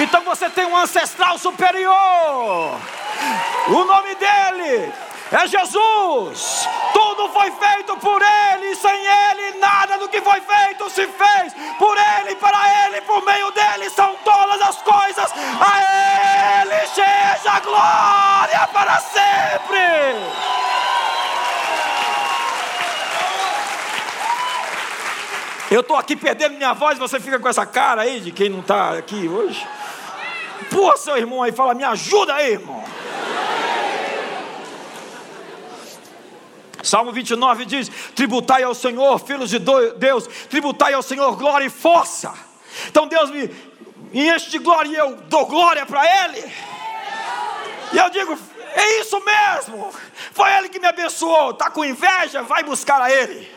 Então você tem um ancestral superior. O nome dele é Jesus. Tudo foi feito por Ele, sem Ele nada do que foi feito se fez. Por Ele, para Ele, por meio dele são todas as coisas. A Ele seja glória para sempre. Eu estou aqui perdendo minha voz, você fica com essa cara aí de quem não está aqui hoje. Pô, seu irmão aí, fala, me ajuda aí, irmão. Salmo 29 diz: Tributai ao Senhor, filhos de Deus, tributai ao Senhor glória e força. Então Deus me enche de glória e eu dou glória para Ele. E eu digo: é isso mesmo. Foi Ele que me abençoou. Está com inveja? Vai buscar a Ele.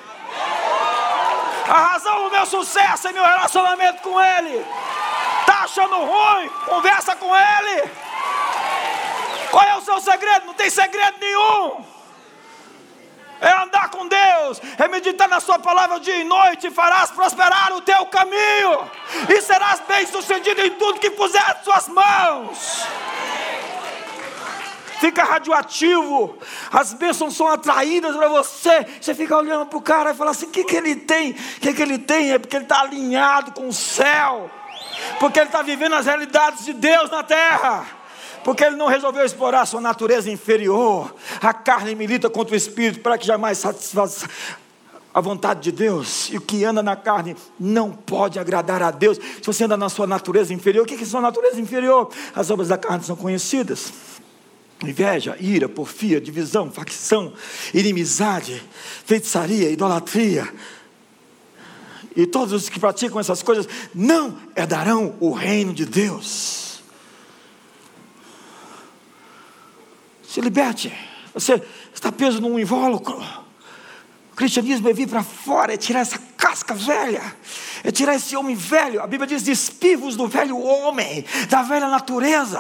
A razão do meu sucesso é meu relacionamento com Ele. Está achando ruim? Conversa com Ele. Qual é o seu segredo? Não tem segredo nenhum é andar com Deus, é meditar na Sua palavra dia e noite, e farás prosperar o teu caminho, e serás bem sucedido em tudo que puser as suas mãos. fica radioativo, as bênçãos são atraídas para você. Você fica olhando para o cara e fala assim: o que, que ele tem? O que, que ele tem? É porque ele está alinhado com o céu, porque ele está vivendo as realidades de Deus na terra porque ele não resolveu explorar a sua natureza inferior. A carne milita contra o espírito para que jamais satisfaça a vontade de Deus. E o que anda na carne não pode agradar a Deus. Se você anda na sua natureza inferior, o que é sua natureza inferior? As obras da carne são conhecidas. Inveja, ira, porfia, divisão, facção, inimizade, feitiçaria, idolatria. E todos os que praticam essas coisas não herdarão o reino de Deus. Se liberte. Você está preso num invólucro. O cristianismo é vir para fora, é tirar essa casca velha, é tirar esse homem velho. A Bíblia diz: despivos do velho homem, da velha natureza,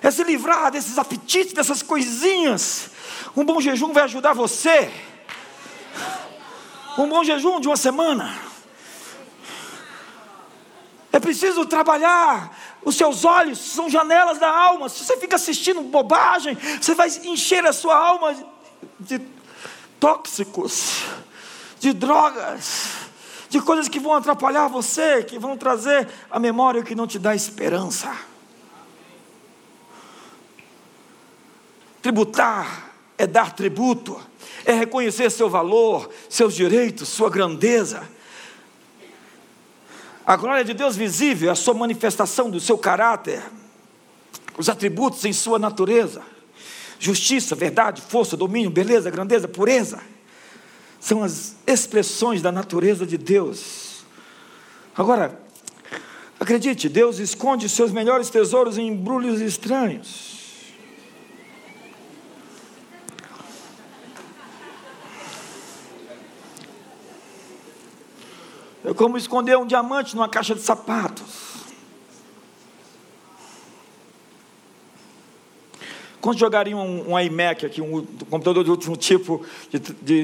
é se livrar desses apetites, dessas coisinhas. Um bom jejum vai ajudar você. Um bom jejum de uma semana. É preciso trabalhar. Os seus olhos são janelas da alma. Se você fica assistindo bobagem, você vai encher a sua alma de tóxicos, de drogas, de coisas que vão atrapalhar você, que vão trazer a memória que não te dá esperança. Tributar é dar tributo, é reconhecer seu valor, seus direitos, sua grandeza. A glória de Deus visível, a sua manifestação do seu caráter, os atributos em sua natureza justiça, verdade, força, domínio, beleza, grandeza, pureza. São as expressões da natureza de Deus. Agora, acredite, Deus esconde seus melhores tesouros em embrulhos estranhos. É como esconder um diamante numa caixa de sapatos. Quantos jogariam um, um iMac aqui, um, um, computador de último tipo, de,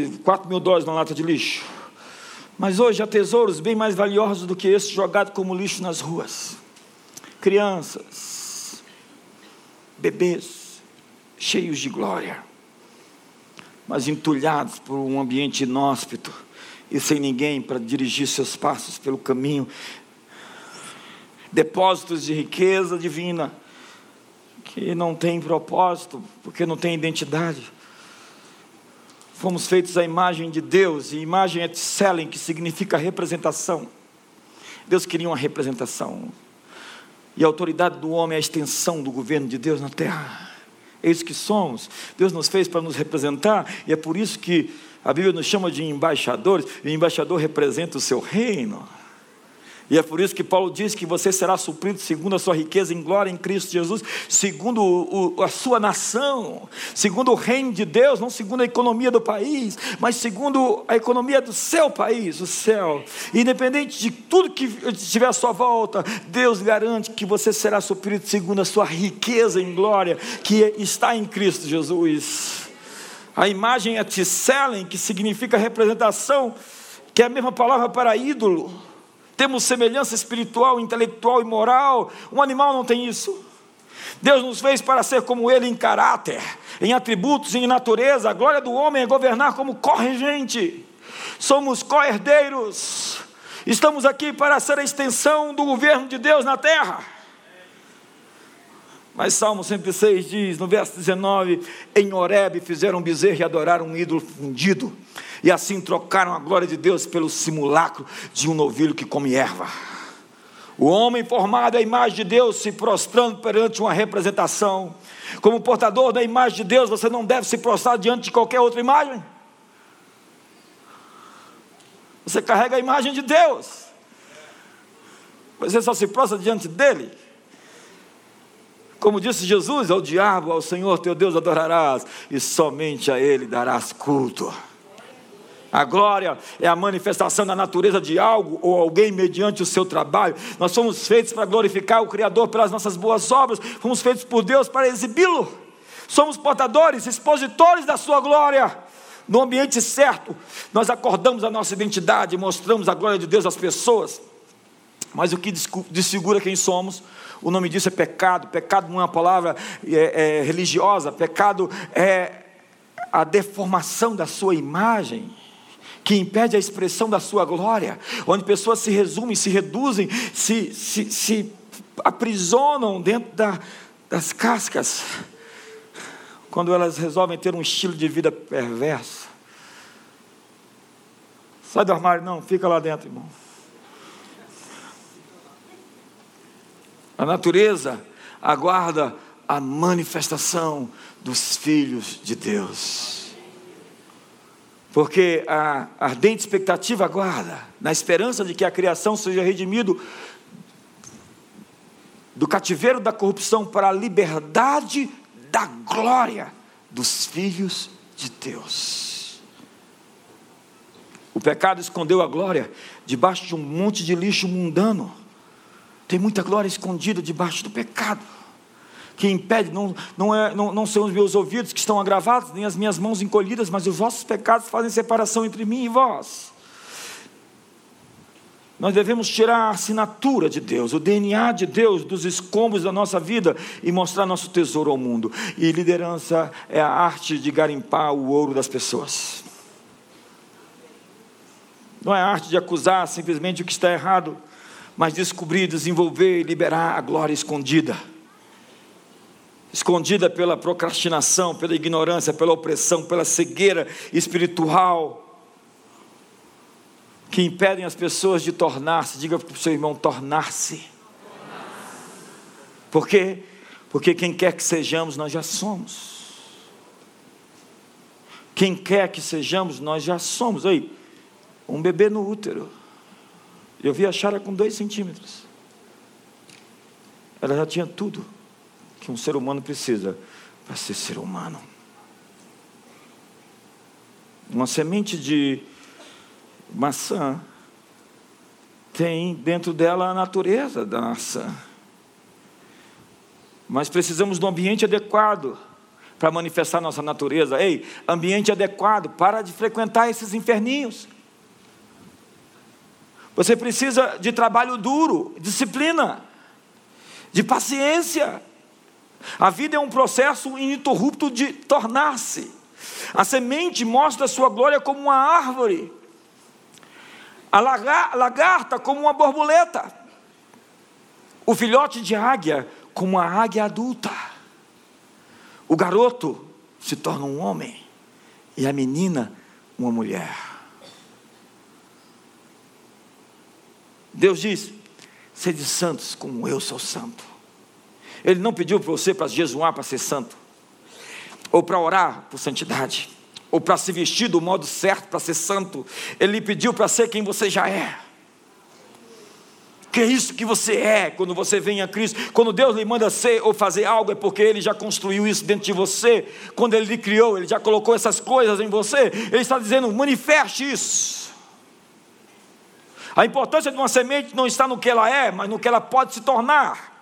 de 4 mil dólares na lata de lixo? Mas hoje há tesouros bem mais valiosos do que esse jogado como lixo nas ruas. Crianças, bebês, cheios de glória, mas entulhados por um ambiente inóspito e sem ninguém para dirigir seus passos pelo caminho. Depósitos de riqueza divina que não tem propósito, porque não tem identidade. Fomos feitos à imagem de Deus, e imagem é tselen, que significa representação. Deus queria uma representação. E a autoridade do homem é a extensão do governo de Deus na terra. É isso que somos. Deus nos fez para nos representar, e é por isso que a Bíblia nos chama de embaixadores, e o embaixador representa o seu reino. E é por isso que Paulo diz que você será suprido segundo a sua riqueza em glória em Cristo Jesus, segundo o, a sua nação, segundo o reino de Deus, não segundo a economia do país, mas segundo a economia do seu país, o céu. Independente de tudo que estiver à sua volta, Deus garante que você será suprido segundo a sua riqueza em glória, que está em Cristo Jesus. A imagem é tselen, que significa representação, que é a mesma palavra para ídolo temos semelhança espiritual, intelectual e moral. Um animal não tem isso. Deus nos fez para ser como Ele em caráter, em atributos, em natureza. A glória do homem é governar como corregente. Somos co-herdeiros. Estamos aqui para ser a extensão do governo de Deus na terra. Mas Salmo 106 diz, no verso 19: Em Horebe fizeram bezerro e adoraram um ídolo fundido e assim trocaram a glória de Deus pelo simulacro de um novilho que come erva. O homem formado à imagem de Deus se prostrando perante uma representação. Como portador da imagem de Deus, você não deve se prostrar diante de qualquer outra imagem. Você carrega a imagem de Deus. Você só se prostra diante dele. Como disse Jesus, ao diabo, ao Senhor teu Deus adorarás, e somente a ele darás culto. A glória é a manifestação da natureza de algo ou alguém mediante o seu trabalho. Nós somos feitos para glorificar o Criador pelas nossas boas obras, fomos feitos por Deus para exibi-lo. Somos portadores, expositores da sua glória. No ambiente certo, nós acordamos a nossa identidade, mostramos a glória de Deus às pessoas. Mas o que desfigura quem somos, o nome disso é pecado. Pecado não é uma palavra é, é, religiosa, pecado é a deformação da sua imagem que impede a expressão da sua glória, onde pessoas se resumem, se reduzem, se, se, se aprisionam dentro da, das cascas, quando elas resolvem ter um estilo de vida perverso. Sai do armário, não, fica lá dentro, irmão. A natureza aguarda a manifestação dos filhos de Deus. Porque a ardente expectativa aguarda, na esperança de que a criação seja redimido do cativeiro da corrupção para a liberdade da glória dos filhos de Deus. O pecado escondeu a glória debaixo de um monte de lixo mundano. Tem muita glória escondida debaixo do pecado que impede, não, não, é, não, não são os meus ouvidos que estão agravados, nem as minhas mãos encolhidas, mas os vossos pecados fazem separação entre mim e vós. Nós devemos tirar a assinatura de Deus, o DNA de Deus dos escombros da nossa vida e mostrar nosso tesouro ao mundo. E liderança é a arte de garimpar o ouro das pessoas. Não é a arte de acusar simplesmente o que está errado, mas descobrir, desenvolver e liberar a glória escondida escondida pela procrastinação, pela ignorância, pela opressão, pela cegueira espiritual, que impedem as pessoas de tornar-se, diga para o seu irmão, tornar-se. Por quê? Porque quem quer que sejamos, nós já somos. Quem quer que sejamos, nós já somos. Aí, um bebê no útero. Eu vi a Chara com dois centímetros. Ela já tinha tudo que um ser humano precisa para ser ser humano. Uma semente de maçã tem dentro dela a natureza da maçã. Mas precisamos de um ambiente adequado para manifestar nossa natureza. Ei, ambiente adequado, para de frequentar esses inferninhos. Você precisa de trabalho duro, disciplina, de paciência. A vida é um processo ininterrupto de tornar-se. A semente mostra a sua glória como uma árvore, a lagarta como uma borboleta, o filhote de águia como uma águia adulta. O garoto se torna um homem e a menina uma mulher. Deus diz: sede santos como eu sou santo. Ele não pediu para você para jejuar para ser santo, ou para orar por santidade, ou para se vestir do modo certo para ser santo. Ele pediu para ser quem você já é. Que é isso que você é quando você vem a Cristo. Quando Deus lhe manda ser ou fazer algo, é porque Ele já construiu isso dentro de você. Quando Ele lhe criou, Ele já colocou essas coisas em você. Ele está dizendo: manifeste isso. A importância de uma semente não está no que ela é, mas no que ela pode se tornar.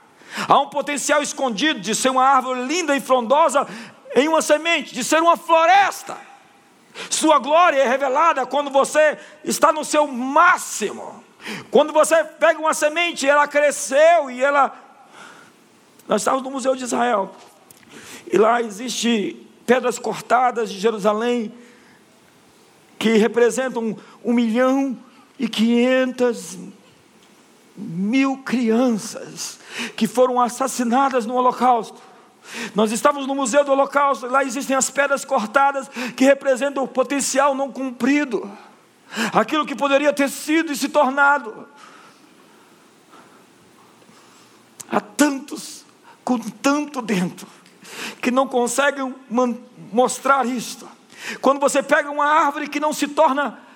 Há um potencial escondido de ser uma árvore linda e frondosa em uma semente, de ser uma floresta. Sua glória é revelada quando você está no seu máximo. Quando você pega uma semente, ela cresceu e ela. Nós estávamos no Museu de Israel. E lá existe pedras cortadas de Jerusalém que representam um milhão e quinhentas mil crianças que foram assassinadas no Holocausto. Nós estávamos no Museu do Holocausto, lá existem as pedras cortadas que representam o potencial não cumprido, aquilo que poderia ter sido e se tornado. Há tantos com tanto dentro que não conseguem mostrar isto. Quando você pega uma árvore que não se torna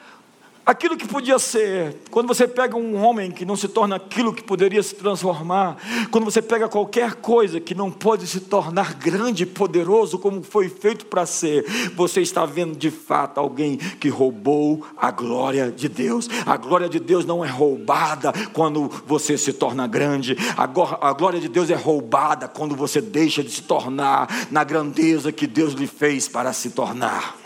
aquilo que podia ser, quando você pega um homem que não se torna aquilo que poderia se transformar, quando você pega qualquer coisa que não pode se tornar grande e poderoso como foi feito para ser, você está vendo de fato alguém que roubou a glória de Deus. A glória de Deus não é roubada quando você se torna grande, a glória de Deus é roubada quando você deixa de se tornar na grandeza que Deus lhe fez para se tornar.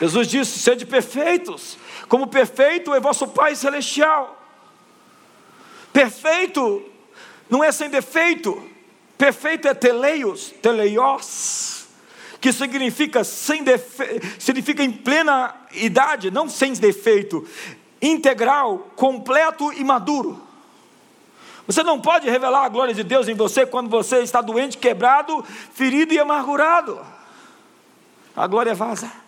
Jesus disse: sede perfeitos, como perfeito é vosso Pai Celestial. Perfeito não é sem defeito, perfeito é teleios, teleios, que significa sem defeito, significa em plena idade, não sem defeito, integral, completo e maduro. Você não pode revelar a glória de Deus em você quando você está doente, quebrado, ferido e amargurado. A glória vaza.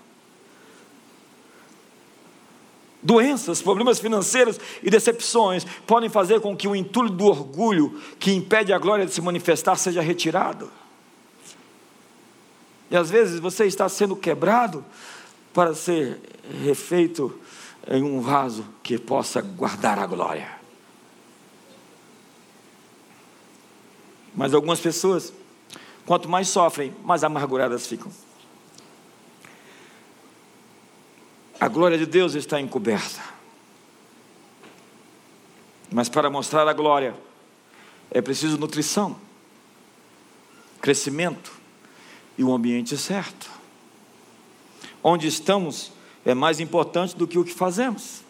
Doenças, problemas financeiros e decepções podem fazer com que o entulho do orgulho que impede a glória de se manifestar seja retirado. E às vezes você está sendo quebrado para ser refeito em um vaso que possa guardar a glória. Mas algumas pessoas, quanto mais sofrem, mais amarguradas ficam. A glória de Deus está encoberta. Mas para mostrar a glória, é preciso nutrição, crescimento e um ambiente certo. Onde estamos é mais importante do que o que fazemos.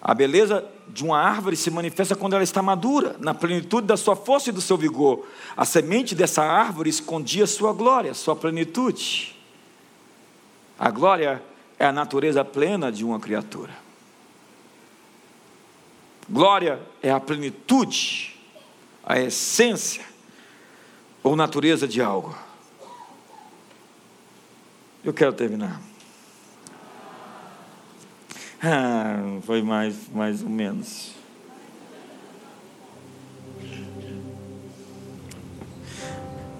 A beleza de uma árvore se manifesta quando ela está madura, na plenitude da sua força e do seu vigor. A semente dessa árvore escondia sua glória, sua plenitude. A glória é a natureza plena de uma criatura. Glória é a plenitude, a essência ou natureza de algo. Eu quero terminar. Ah, foi mais, mais ou menos.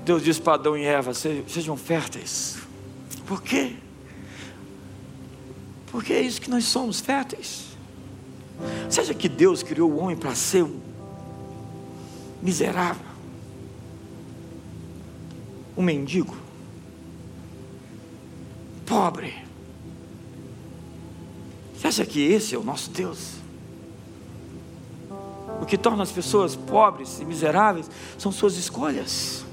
Deus disse para Adão e Eva: sejam férteis. Por quê? Porque é isso que nós somos, férteis. Seja que Deus criou o homem para ser um miserável, um mendigo, pobre, você acha que esse é o nosso Deus? O que torna as pessoas pobres e miseráveis são suas escolhas.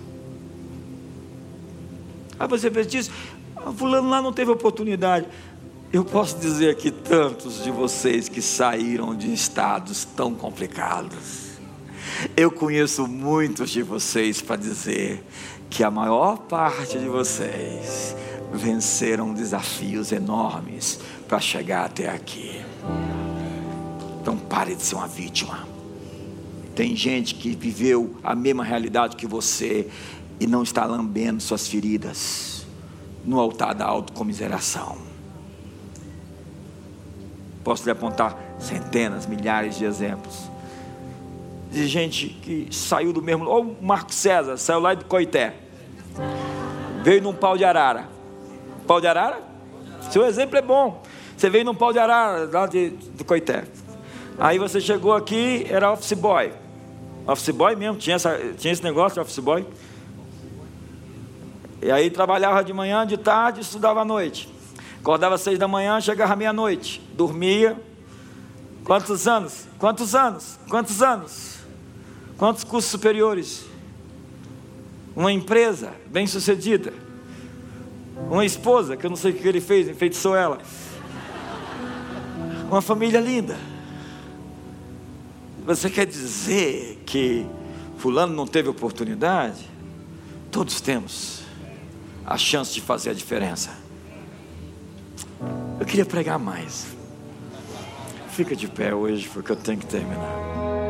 Aí você diz, ah, fulano lá não teve oportunidade. Eu posso dizer que tantos de vocês que saíram de estados tão complicados. Eu conheço muitos de vocês para dizer que a maior parte de vocês venceram desafios enormes para chegar até aqui. Então pare de ser uma vítima. Tem gente que viveu a mesma realidade que você e não está lambendo suas feridas no altar da autocomiseração. Posso lhe apontar centenas, milhares de exemplos de gente que saiu do mesmo. Ou o Marco César, saiu lá de Coité, veio num pau de arara. Pau de arara? Seu exemplo é bom. Você veio num pau de arara lá de, de Coité. Aí você chegou aqui, era office boy. Office boy mesmo, tinha, essa, tinha esse negócio de office boy. E aí trabalhava de manhã, de tarde, estudava à noite. Acordava às seis da manhã, chegava meia-noite. Dormia. Quantos anos? Quantos anos? Quantos anos? Quantos cursos superiores? Uma empresa bem sucedida. Uma esposa, que eu não sei o que ele fez, enfeitiçou ela uma família linda. Você quer dizer que Fulano não teve oportunidade? Todos temos a chance de fazer a diferença. Eu queria pregar mais. Fica de pé hoje, porque eu tenho que terminar.